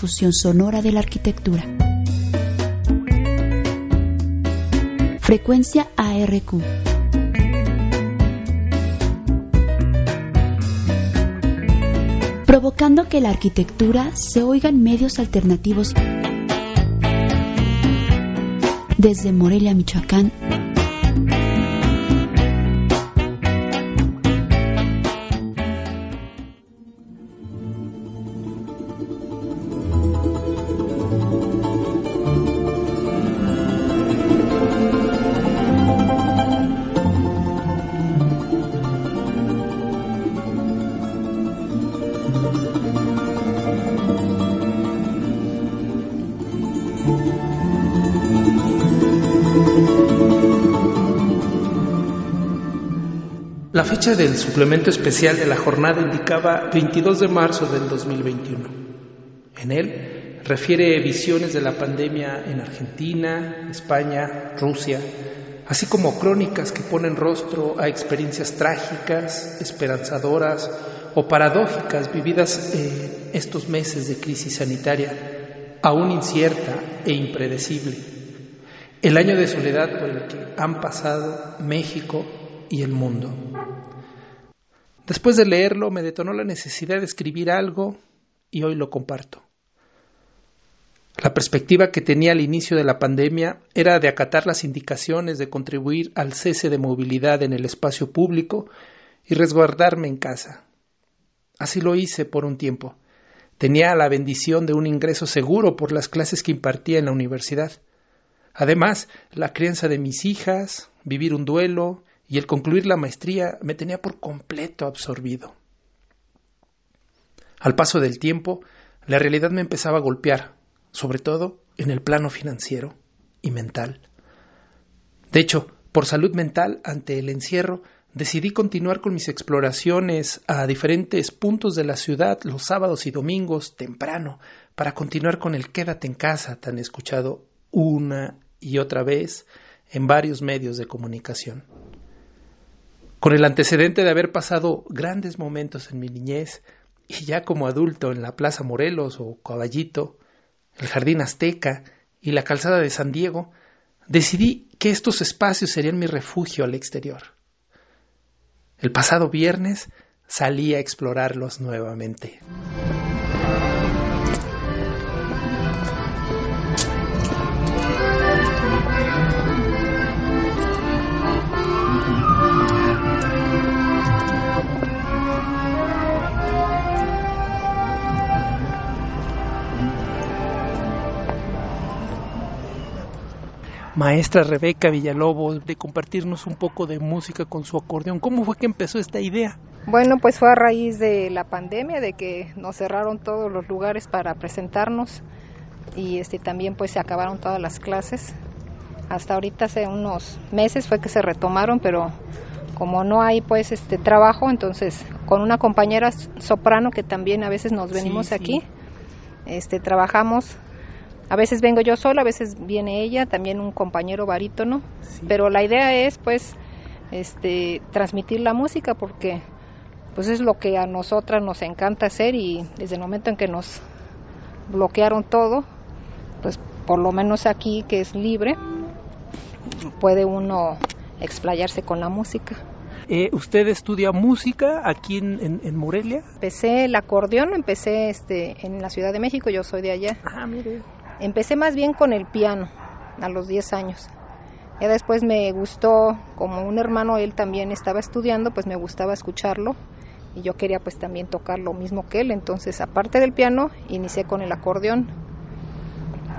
difusión sonora de la arquitectura. Frecuencia ARQ. Provocando que la arquitectura se oiga en medios alternativos desde Morelia, Michoacán, La fecha del suplemento especial de la jornada indicaba 22 de marzo del 2021. En él refiere visiones de la pandemia en Argentina, España, Rusia, así como crónicas que ponen rostro a experiencias trágicas, esperanzadoras o paradójicas vividas en estos meses de crisis sanitaria, aún incierta e impredecible. El año de soledad por el que han pasado México y el mundo. Después de leerlo me detonó la necesidad de escribir algo y hoy lo comparto. La perspectiva que tenía al inicio de la pandemia era de acatar las indicaciones de contribuir al cese de movilidad en el espacio público y resguardarme en casa. Así lo hice por un tiempo. Tenía la bendición de un ingreso seguro por las clases que impartía en la universidad. Además, la crianza de mis hijas, vivir un duelo, y el concluir la maestría me tenía por completo absorbido. Al paso del tiempo, la realidad me empezaba a golpear, sobre todo en el plano financiero y mental. De hecho, por salud mental ante el encierro, decidí continuar con mis exploraciones a diferentes puntos de la ciudad los sábados y domingos temprano, para continuar con el quédate en casa tan escuchado una y otra vez en varios medios de comunicación. Con el antecedente de haber pasado grandes momentos en mi niñez y ya como adulto en la Plaza Morelos o Caballito, el Jardín Azteca y la Calzada de San Diego, decidí que estos espacios serían mi refugio al exterior. El pasado viernes salí a explorarlos nuevamente. Maestra Rebeca Villalobos de compartirnos un poco de música con su acordeón. ¿Cómo fue que empezó esta idea? Bueno, pues fue a raíz de la pandemia, de que nos cerraron todos los lugares para presentarnos y este también pues se acabaron todas las clases. Hasta ahorita hace unos meses fue que se retomaron, pero como no hay pues este trabajo, entonces con una compañera soprano que también a veces nos venimos aquí, este trabajamos a veces vengo yo sola, a veces viene ella, también un compañero barítono, pero la idea es pues este transmitir la música porque pues es lo que a nosotras nos encanta hacer y desde el momento en que nos bloquearon todo, pues por lo menos aquí que es libre, puede uno explayarse con la música. Eh, ¿Usted estudia música aquí en, en, Morelia? Empecé el acordeón, empecé este, en la Ciudad de México, yo soy de allá. Ah, mire. Empecé más bien con el piano a los 10 años. Ya después me gustó, como un hermano él también estaba estudiando, pues me gustaba escucharlo y yo quería pues también tocar lo mismo que él. Entonces, aparte del piano, inicié con el acordeón.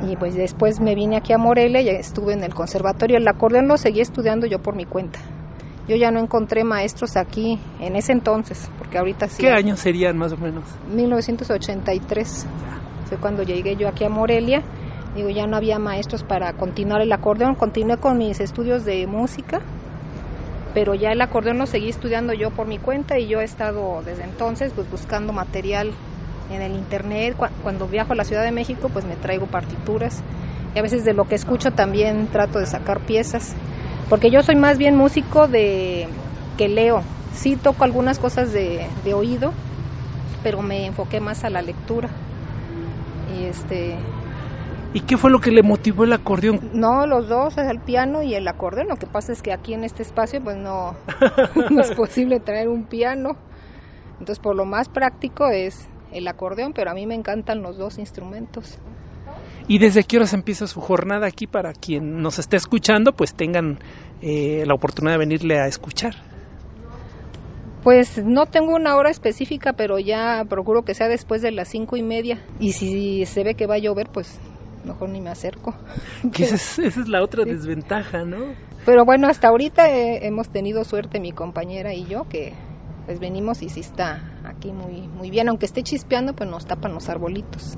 Y pues después me vine aquí a Morelia y estuve en el conservatorio. El acordeón lo seguí estudiando yo por mi cuenta. Yo ya no encontré maestros aquí en ese entonces, porque ahorita sí. ¿Qué años serían más o menos? 1983 fue cuando llegué yo aquí a Morelia. Digo, ya no había maestros para continuar el acordeón. Continué con mis estudios de música, pero ya el acordeón lo seguí estudiando yo por mi cuenta y yo he estado desde entonces pues, buscando material en el internet. Cuando viajo a la Ciudad de México, pues me traigo partituras y a veces de lo que escucho también trato de sacar piezas, porque yo soy más bien músico de que leo. Sí toco algunas cosas de, de oído, pero me enfoqué más a la lectura Y este ¿Y qué fue lo que le motivó el acordeón? No, los dos, el piano y el acordeón. Lo que pasa es que aquí en este espacio pues no, no es posible traer un piano. Entonces por lo más práctico es el acordeón, pero a mí me encantan los dos instrumentos. ¿Y desde qué horas empieza su jornada aquí para quien nos esté escuchando, pues tengan eh, la oportunidad de venirle a escuchar? Pues no tengo una hora específica, pero ya procuro que sea después de las cinco y media. Y si se ve que va a llover, pues mejor ni me acerco. esa, es, la otra desventaja, ¿no? Pero bueno, hasta ahorita hemos tenido suerte mi compañera y yo que pues venimos y sí está aquí muy muy bien, aunque esté chispeando, pues nos tapan los arbolitos.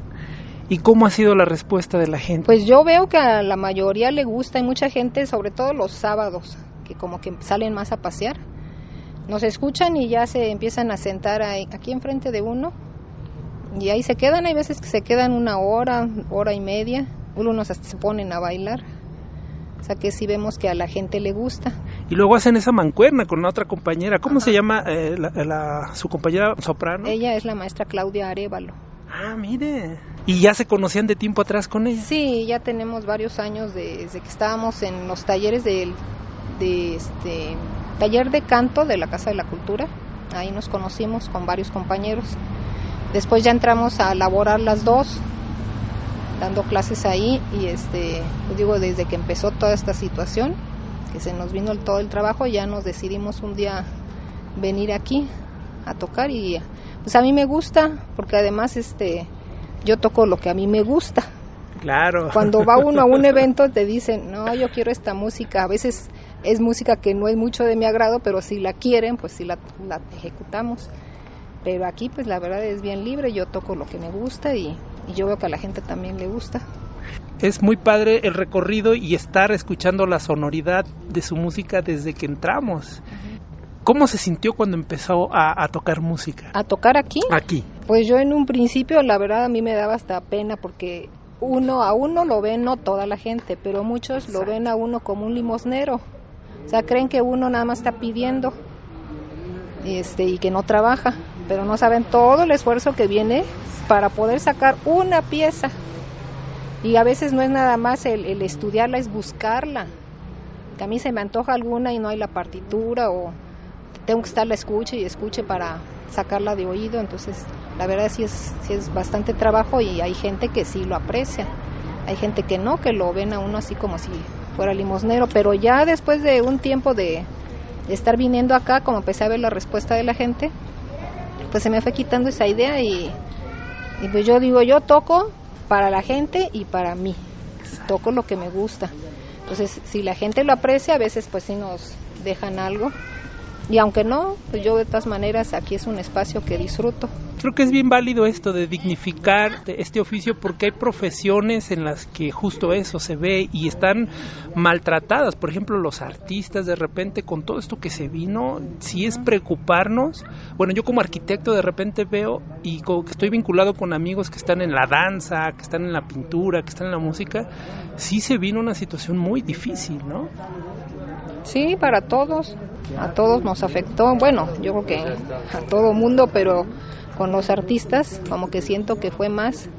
¿Y cómo ha sido la respuesta de la gente? Pues yo veo que a la mayoría le gusta, hay mucha gente, sobre todo los sábados, que como que salen más a pasear. Nos escuchan y ya se empiezan a sentar aquí enfrente de uno y ahí se quedan, hay veces que se quedan una hora, hora y media, unos hasta se ponen a bailar. O sea que sí vemos que a la gente le gusta. Y luego hacen esa mancuerna con la otra compañera. ¿Cómo se llama eh, la, su compañera soprano? Ella es la maestra Claudia Arevalo. Ah, mire. ¿Y ya se conocían de tiempo atrás con ella? Sí, ya tenemos varios años desde que estábamos en los talleres del de este, taller de canto de la Casa de la Cultura. Ahí nos conocimos con varios compañeros. Después ya entramos a laborar las dos, dando clases ahí y este, pues digo, desde que empezó toda esta situación, que se nos vino todo el trabajo, ya nos decidimos un día venir aquí a tocar y pues a mí me gusta porque además este yo toco lo que a mí me gusta. Claro. Cuando va uno a un evento te dicen, "No, yo quiero esta música." A veces es música que no es mucho de mi agrado, pero si la quieren, pues sí la, la ejecutamos. Pero aquí pues la verdad es bien libre, yo toco lo que me gusta y, yo veo que a la gente también le gusta. Es muy padre el recorrido y estar escuchando la sonoridad de su música desde que entramos. ¿Cómo se sintió cuando empezó a, tocar música? ¿A tocar aquí? Aquí. Pues yo en un principio, la verdad, a mí me daba hasta pena porque uno a uno lo ven, no toda la gente, pero muchos lo ven a uno como un limosnero. O sea, creen que uno nada más está pidiendo este, y que no trabaja pero no saben todo el esfuerzo que viene para poder sacar una pieza. Y a veces no es nada más el, estudiarla, es buscarla. Que a mí se me antoja alguna y no hay la partitura o tengo que estar la escuche y escuche para sacarla de oído. Entonces, la verdad sí es, sí es bastante trabajo y hay gente que sí lo aprecia. Hay gente que no, que lo ven a uno así como si fuera limosnero. Pero ya después de un tiempo de, estar viniendo acá, como empecé a ver la respuesta de la gente, pues se me fue quitando esa idea y, pues yo digo, yo toco para la gente y para mí, toco lo que me gusta. Entonces, si la gente lo aprecia, a veces pues sí nos dejan algo y aunque no, pues yo de todas maneras aquí es un espacio que disfruto. Creo que es bien válido esto de dignificar este oficio porque hay profesiones en las que justo eso se ve y están maltratadas. Por ejemplo, los artistas de repente con todo esto que se vino, si es preocuparnos. Bueno, yo como arquitecto de repente veo y como que estoy vinculado con amigos que están en la danza, que están en la pintura, que están en la música, sí se vino una situación muy difícil, ¿no? Sí, para todos, a todos nos afectó, bueno, yo creo que a todo mundo, pero con los artistas como que siento que fue más,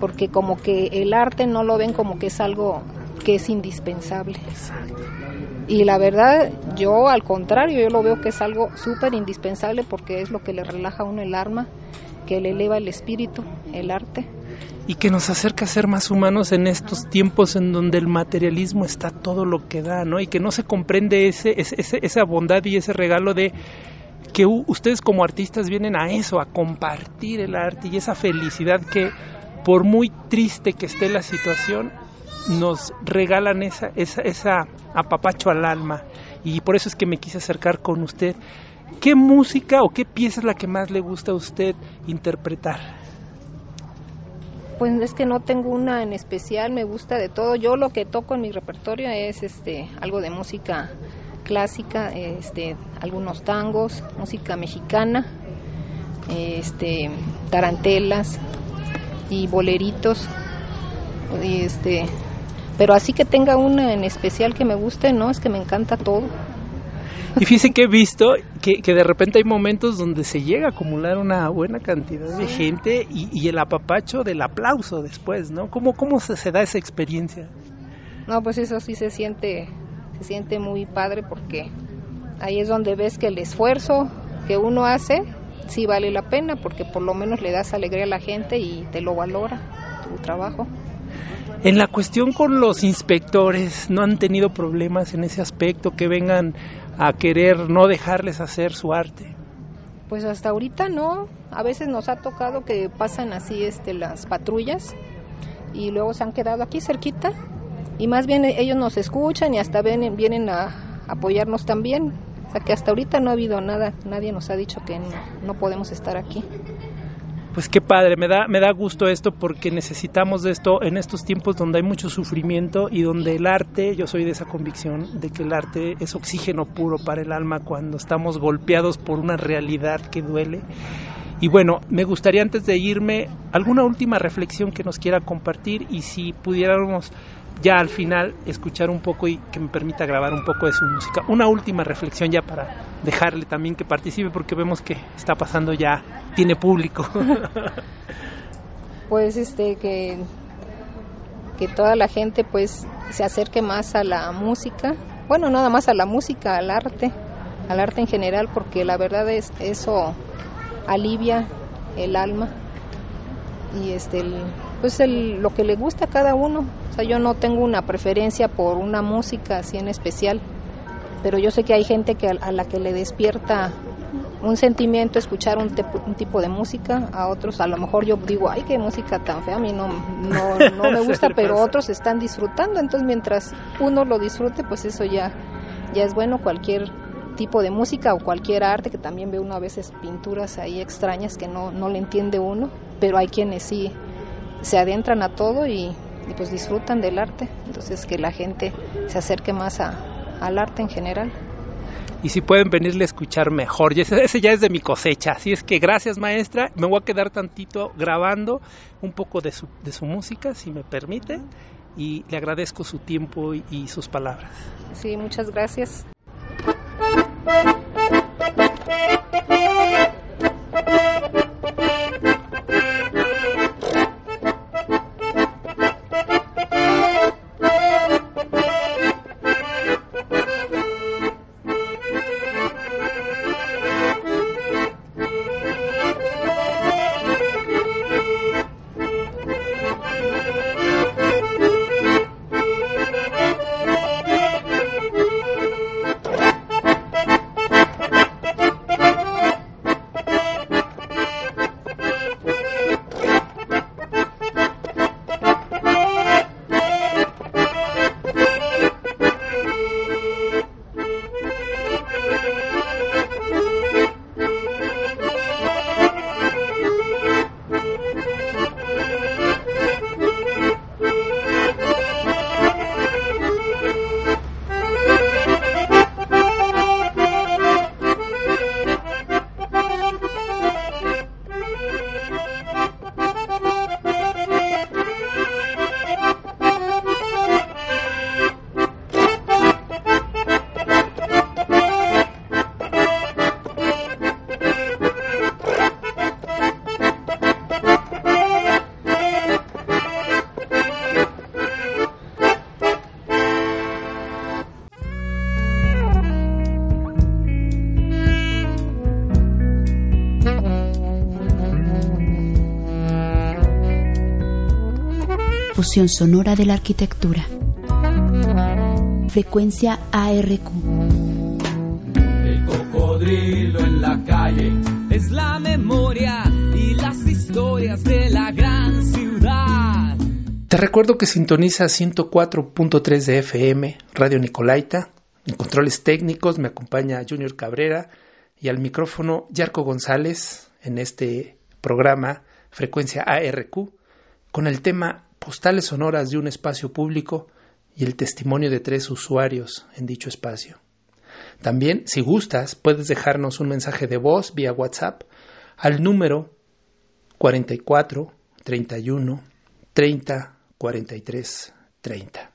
porque como que el arte no lo ven como que es algo que es indispensable. Y la verdad, yo al contrario, yo lo veo que es algo súper indispensable porque es lo que le relaja a uno el alma, que le eleva el espíritu, el arte y que nos acerca a ser más humanos en estos tiempos en donde el materialismo está todo lo que da, ¿no? Y que no se comprende ese, esa bondad y ese regalo de que ustedes como artistas vienen a eso, a compartir el arte y esa felicidad que por muy triste que esté la situación, nos regalan esa, esa, esa apapacho al alma. Y por eso es que me quise acercar con usted. ¿Qué música o qué pieza es la que más le gusta a usted interpretar? Pues es que no tengo una en especial, me gusta de todo. Yo lo que toco en mi repertorio es este algo de música clásica, este algunos tangos, música mexicana, este tarantelas y boleritos. este, pero así que tenga una en especial que me guste, no, es que me encanta todo. Y fíjense que he visto que, que, de repente hay momentos donde se llega a acumular una buena cantidad de gente y, y, el apapacho del aplauso después, ¿no? ¿Cómo, cómo se, se da esa experiencia? No, pues eso sí se siente, se siente muy padre porque ahí es donde ves que el esfuerzo que uno hace sí vale la pena porque por lo menos le das alegría a la gente y te lo valora tu trabajo. En la cuestión con los inspectores, ¿no han tenido problemas en ese aspecto que vengan a querer no dejarles hacer su arte? Pues hasta ahorita no, a veces nos ha tocado que pasan así este las patrullas y luego se han quedado aquí cerquita y más bien ellos nos escuchan y hasta ven, vienen a apoyarnos también. O sea que hasta ahorita no ha habido nada, nadie nos ha dicho que no, no podemos estar aquí. Pues qué padre, me da, me da gusto esto porque necesitamos de esto en estos tiempos donde hay mucho sufrimiento y donde el arte, yo soy de esa convicción de que el arte es oxígeno puro para el alma cuando estamos golpeados por una realidad que duele. Y bueno, me gustaría antes de irme alguna última reflexión que nos quiera compartir y si pudiéramos ya al final escuchar un poco y que me permita grabar un poco de su música. Una última reflexión ya para dejarle también que participe porque vemos que está pasando ya, tiene público. pues este que que toda la gente pues se acerque más a la música, bueno, nada más a la música, al arte, al arte en general porque la verdad es eso alivia el alma y este el, pues el, lo que le gusta a cada uno. O sea, yo no tengo una preferencia por una música así en especial, pero yo sé que hay gente que a, la que le despierta un sentimiento escuchar un, un, tipo de música, a otros a lo mejor yo digo, ay, qué música tan fea, a mí no, no, no me gusta, pero otros están disfrutando, entonces mientras uno lo disfrute, pues eso ya, ya es bueno, cualquier tipo de música o cualquier arte, que también ve uno a veces pinturas ahí extrañas que no, no le entiende uno, pero hay quienes sí se adentran a todo y, y, pues disfrutan del arte. Entonces que la gente se acerque más a, al arte en general. Y si pueden venirle a escuchar mejor, y ese, ese, ya es de mi cosecha. Así es que gracias maestra, me voy a quedar tantito grabando un poco de su, de su música, si me permite, y le agradezco su tiempo y, y sus palabras. Sí, muchas gracias. Fusión sonora de la arquitectura. Frecuencia ARQ. El cocodrilo en la calle es la memoria y las historias de la gran ciudad. Te recuerdo que sintoniza 104.3 de FM, Radio Nicolaita. En controles técnicos me acompaña Junior Cabrera y al micrófono Yarco González en este programa Frecuencia ARQ con el tema Postales sonoras de un espacio público y el testimonio de tres usuarios en dicho espacio. También, si gustas, puedes dejarnos un mensaje de voz vía WhatsApp al número 44 31 30 43 30.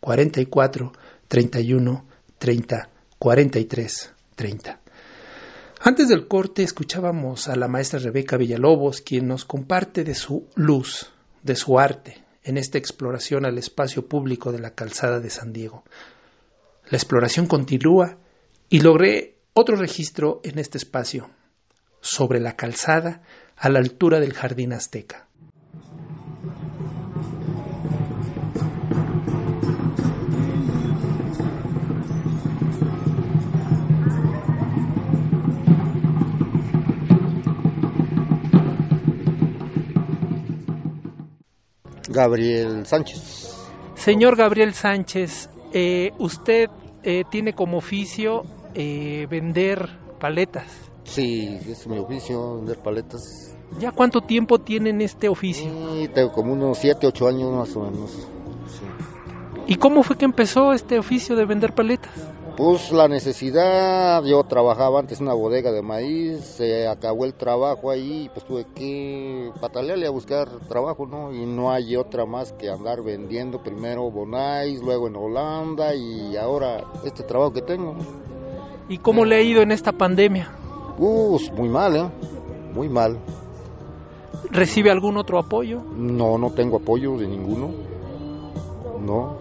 44 31 30 43 30. Antes del corte escuchábamos a la maestra Rebeca Villalobos, quien nos comparte de su luz, de su arte, en esta exploración al espacio público de la calzada de San Diego. La exploración continúa y logré otro registro en este espacio, sobre la calzada a la altura del jardín azteca. Gabriel Sánchez. Señor Gabriel Sánchez, eh, usted eh, tiene como oficio eh, vender paletas. Sí, es mi oficio, vender paletas. ¿Ya cuánto tiempo tienen este oficio? Sí, tengo como unos 7, 8 años más o menos. ¿Y cómo fue que empezó este oficio de vender paletas? Pues la necesidad, yo trabajaba antes en una bodega de maíz, se acabó el trabajo ahí, pues tuve que patalearle a buscar trabajo, ¿no? Y no hay otra más que andar vendiendo primero Bonais, luego en Holanda y ahora este trabajo que tengo. ¿Y cómo le ha ido en esta pandemia? Pues muy mal, ¿eh? Muy mal. ¿Recibe algún otro apoyo? No, no tengo apoyo de ninguno. No,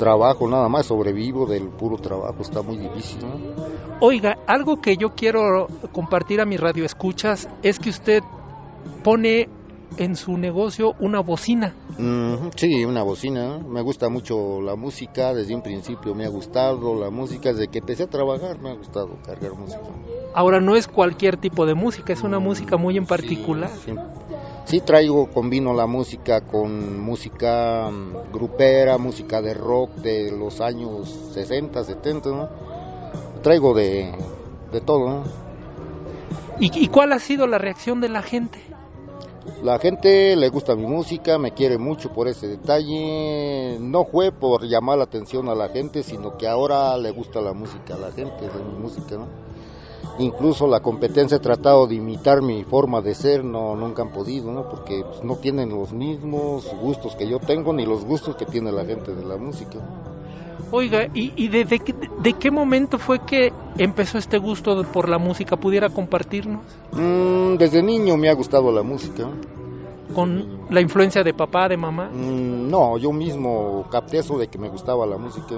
trabajo nada más, sobrevivo del puro trabajo, está muy difícil. Oiga, algo que yo quiero compartir a mi radio escuchas es que usted pone en su negocio una bocina. sí, una bocina. Me gusta mucho la música, desde un principio me ha gustado la música, desde que empecé a trabajar me ha gustado cargar música. Ahora no es cualquier tipo de música, es una música muy en particular. Sí, traigo, combino la música con música mm, grupera, música de rock de los años 60, 70, ¿no? Traigo de, de todo, ¿no? ¿Y, ¿Y cuál ha sido la reacción de la gente? La gente le gusta mi música, me quiere mucho por ese detalle. No fue por llamar la atención a la gente, sino que ahora le gusta la música a la gente, de mi música, ¿no? Incluso la competencia ha tratado de imitar mi forma de ser, no nunca han podido, ¿no? Porque pues, no tienen los mismos gustos que yo tengo ni los gustos que tiene la gente de la música. Oiga, ¿y, y de, de, qué momento fue que empezó este gusto por la música? ¿Pudiera compartirnos? Mm, desde niño me ha gustado la música. ¿Con la influencia de papá, de mamá? Mm, no, yo mismo capté eso de que me gustaba la música.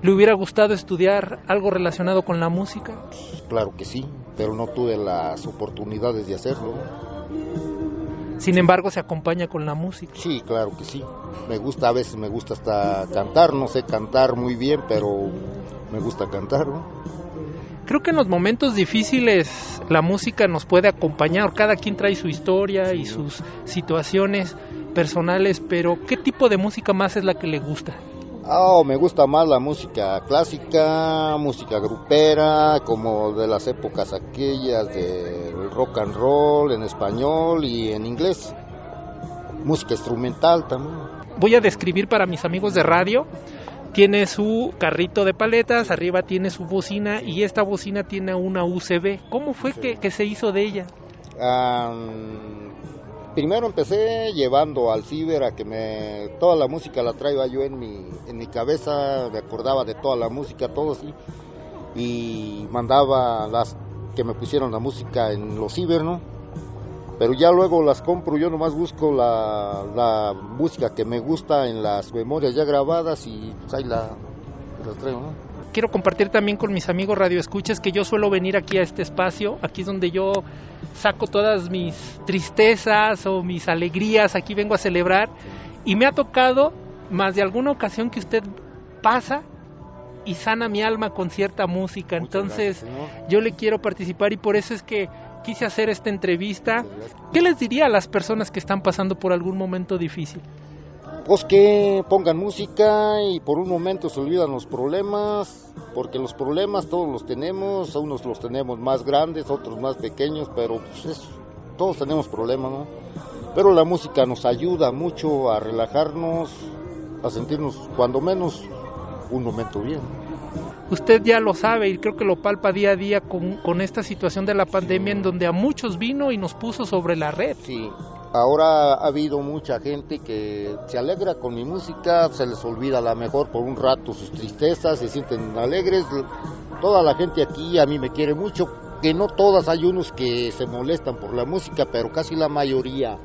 ¿Le hubiera gustado estudiar algo relacionado con la música? Claro que sí, pero no tuve las oportunidades de hacerlo. Sin embargo, se acompaña con la música. Sí, claro que sí. Me gusta, a veces me gusta hasta cantar, no sé cantar muy bien, pero me gusta cantar. Creo que en los momentos difíciles la música nos puede acompañar, cada quien trae su historia y sus situaciones personales, pero ¿qué tipo de música más es la que le gusta? Oh, me gusta más la música clásica, música grupera, como de las épocas aquellas del rock and roll en español y en inglés. Música instrumental también. Voy a describir para mis amigos de radio. Tiene su carrito de paletas, arriba tiene su bocina y esta bocina tiene una UCB. ¿Cómo fue que, se hizo de ella? Primero empecé llevando al ciber a que me toda la música la traía yo en mi en mi cabeza me acordaba de toda la música todo así y mandaba las que me pusieron la música en los ciber no pero ya luego las compro yo nomás busco la, música que me gusta en las memorias ya grabadas y pues ahí la traigo no quiero compartir también con mis amigos radioescuchas que yo suelo venir aquí a este espacio, aquí es donde yo saco todas mis tristezas o mis alegrías, aquí vengo a celebrar. Y me ha tocado más de alguna ocasión que usted pasa y sana mi alma con cierta música, entonces yo le quiero participar y por eso es que quise hacer esta entrevista. ¿Qué les diría a las personas que están pasando por algún momento difícil? Pues que pongan música y por un momento se olvidan los problemas, porque los problemas todos los tenemos, unos los tenemos más grandes, otros más pequeños, pero pues todos tenemos problemas, ¿no? Pero la música nos ayuda mucho a relajarnos, a sentirnos cuando menos un momento bien. Usted ya lo sabe y creo que lo palpa día a día con, con esta situación de la pandemia en donde a muchos vino y nos puso sobre la red. Sí, Ahora ha habido mucha gente que se alegra con mi música, se les olvida a lo mejor por un rato sus tristezas, se sienten alegres. Toda la gente aquí a mí me quiere mucho, que no todas hay unos que se molestan por la música, pero casi la mayoría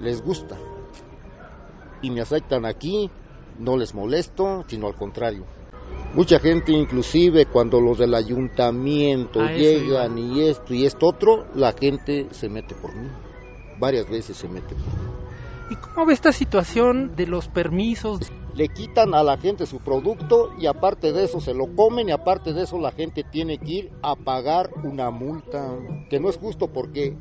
les gusta. Y me aceptan aquí, no les molesto, sino al contrario. Mucha gente inclusive cuando los del ayuntamiento llegan y esto y esto otro, la gente se mete por mí varias veces se mete. ¿Y cómo ve esta situación de los permisos? Le quitan a la gente su producto y aparte de eso se lo comen y aparte de eso la gente tiene que ir a pagar una multa, que no es justo porque,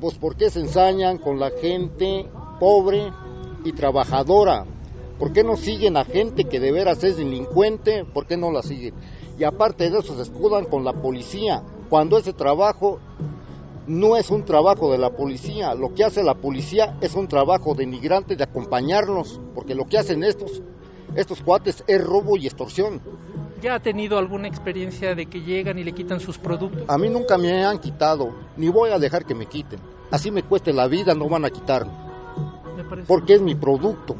pues porque se ensañan con la gente pobre y trabajadora. ¿Por qué no siguen a gente que de veras es delincuente? ¿Por qué no la siguen? Y aparte de eso se escudan con la policía, cuando ese trabajo no es un trabajo de la policía. Lo que hace la policía es un trabajo denigrante de acompañarnos, porque lo que hacen estos, estos cuates es robo y extorsión. ¿Ya ha tenido alguna experiencia de que llegan y le quitan sus productos? A mí nunca me han quitado, ni voy a dejar que me quiten. Así me cueste la vida, no van a quitarme. Porque es mi producto.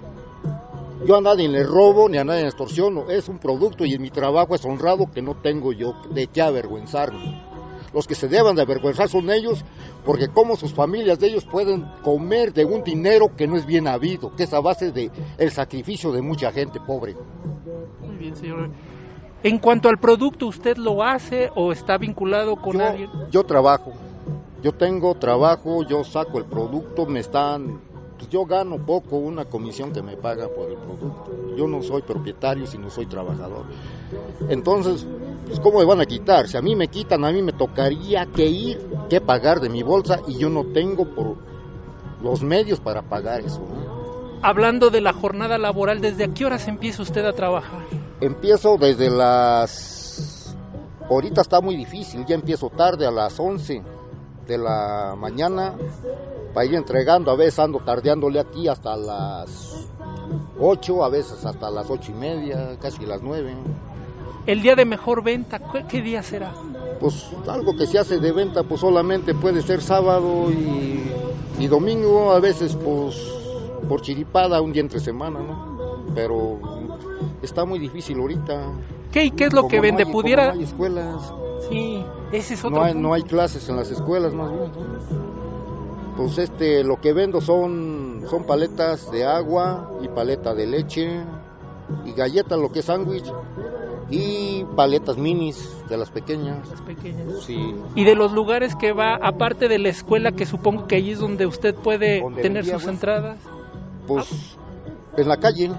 Yo a nadie le robo ni a nadie le extorsiono. Es un producto y en mi trabajo es honrado que no tengo yo de qué avergüenzarme. Los que se deban de avergüenzar son ellos, porque como sus familias de ellos pueden comer de un dinero que no es bien habido, que es a base de el sacrificio de mucha gente pobre. Muy bien, señor. En cuanto al producto, ¿usted lo hace o está vinculado con alguien? Yo trabajo. Yo tengo trabajo, yo saco el producto, me están pues yo gano poco una comisión que me paga por el producto. Yo no soy propietario, sino soy trabajador. Entonces, pues ¿cómo me van a quitar? Si a mí me quitan, a mí me tocaría que ir, que pagar de mi bolsa y yo no tengo por los medios para pagar eso. Hablando de la jornada laboral, ¿desde a qué horas empieza usted a trabajar? Empiezo desde las... Ahorita está muy difícil, ya empiezo tarde a las 11 de la mañana para ir entregando, a veces ando tardeándole aquí hasta las 8, a veces hasta las ocho y media, casi las 9. ¿El día de mejor venta, qué día será? Pues algo que se hace de venta, pues solamente puede ser sábado y, y domingo, a veces pues por chiripada, un día entre semana, ¿no? Pero está muy difícil ahorita. ¿Qué y qué es lo que vende? ¿Pudiera? No hay escuelas. Sí, ese es otro. No hay, no hay clases en las escuelas, más bien pues este lo que vendo son son paletas de agua y paleta de leche y galletas lo que es sándwich y paletas minis de las pequeñas. Las pequeñas. Sí. Y de los lugares que va, aparte de la escuela, que supongo que allí es donde usted puede tener sus entradas. Pues en la calle.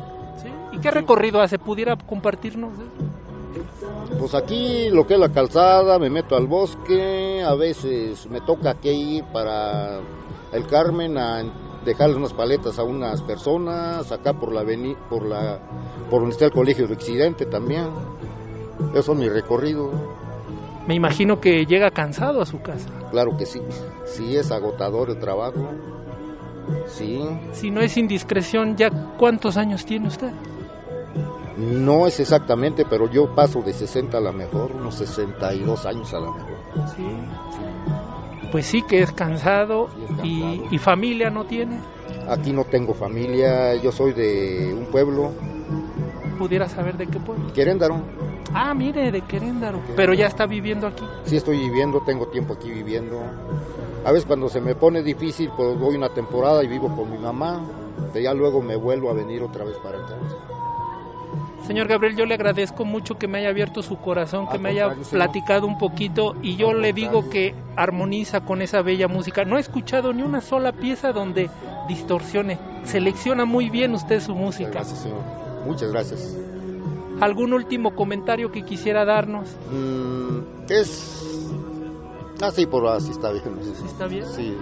¿Sí? ¿Y qué recorrido hace? ¿Pudiera compartirnos? Pues aquí lo que es la calzada, me meto al bosque, a veces me toca que ir para el Carmen a dejarle unas paletas a unas personas, acá por la por la por donde está el colegio de Occidente también. Eso es mi recorrido. Me imagino que llega cansado a su casa. Claro que sí. Sí es agotador el trabajo. Sí. Si no es indiscreción, ¿ya cuántos años tiene usted? No es exactamente, pero yo paso de 60 a la mejor, unos 62 años a la mejor. Sí. sí pues sí que es cansado, y, familia no tiene. Aquí no tengo familia, yo soy de un pueblo. ¿Pudiera saber de qué pueblo? Queréndaro. Ah, mire, de Queréndaro. Pero ya está viviendo aquí. Sí, estoy viviendo, tengo tiempo aquí viviendo. A veces cuando se me pone difícil, pues voy una temporada y vivo con mi mamá, ya luego me vuelvo a venir otra vez para acá. Señor Gabriel, yo le agradezco mucho que me haya abierto su corazón, que me haya platicado un poquito y yo le digo que armoniza con esa bella música. No he escuchado ni una sola pieza donde distorsione. Selecciona muy bien usted su música. gracias, señor. Muchas gracias. ¿Algún último comentario que quisiera darnos? Mm, es Ah, sí, por así está bien. ¿Está bien? Sí.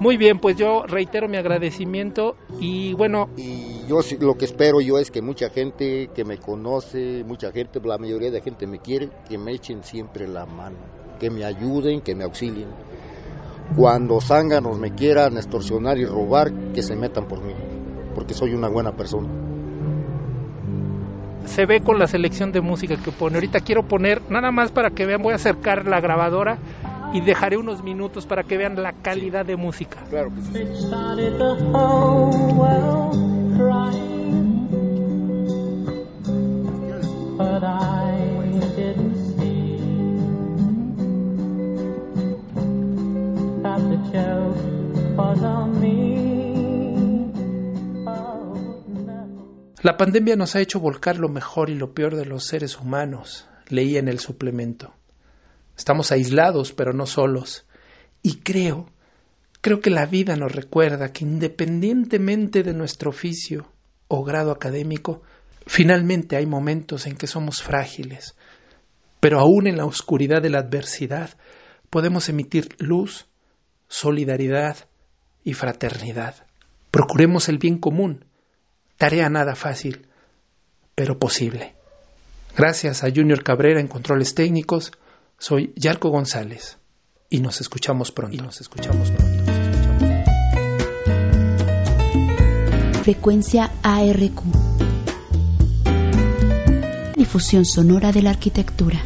Muy bien, pues yo reitero mi agradecimiento y bueno... Y yo lo que espero yo es que mucha gente que me conoce, mucha gente, la mayoría de gente me quiere, que me echen siempre la mano, que me ayuden, que me auxilien. Cuando zánganos me quieran extorsionar y robar, que se metan por mí, porque soy una buena persona se ve con la selección de música que pone. Ahorita quiero poner, nada más para que vean, voy a acercar la grabadora y dejaré unos minutos para que vean la calidad de música. Claro que sí. La pandemia nos ha hecho volcar lo mejor y lo peor de los seres humanos, leí en el suplemento. Estamos aislados, pero no solos. Y creo, creo que la vida nos recuerda que independientemente de nuestro oficio o grado académico, finalmente hay momentos en que somos frágiles, pero aún en la oscuridad de la adversidad podemos emitir luz, solidaridad y fraternidad. Procuremos el bien común, tarea nada fácil, pero posible. Gracias a Junior Cabrera en controles técnicos, soy Yarco González y nos escuchamos pronto. Y nos escuchamos pronto. Frecuencia ARQ. Difusión sonora de la arquitectura.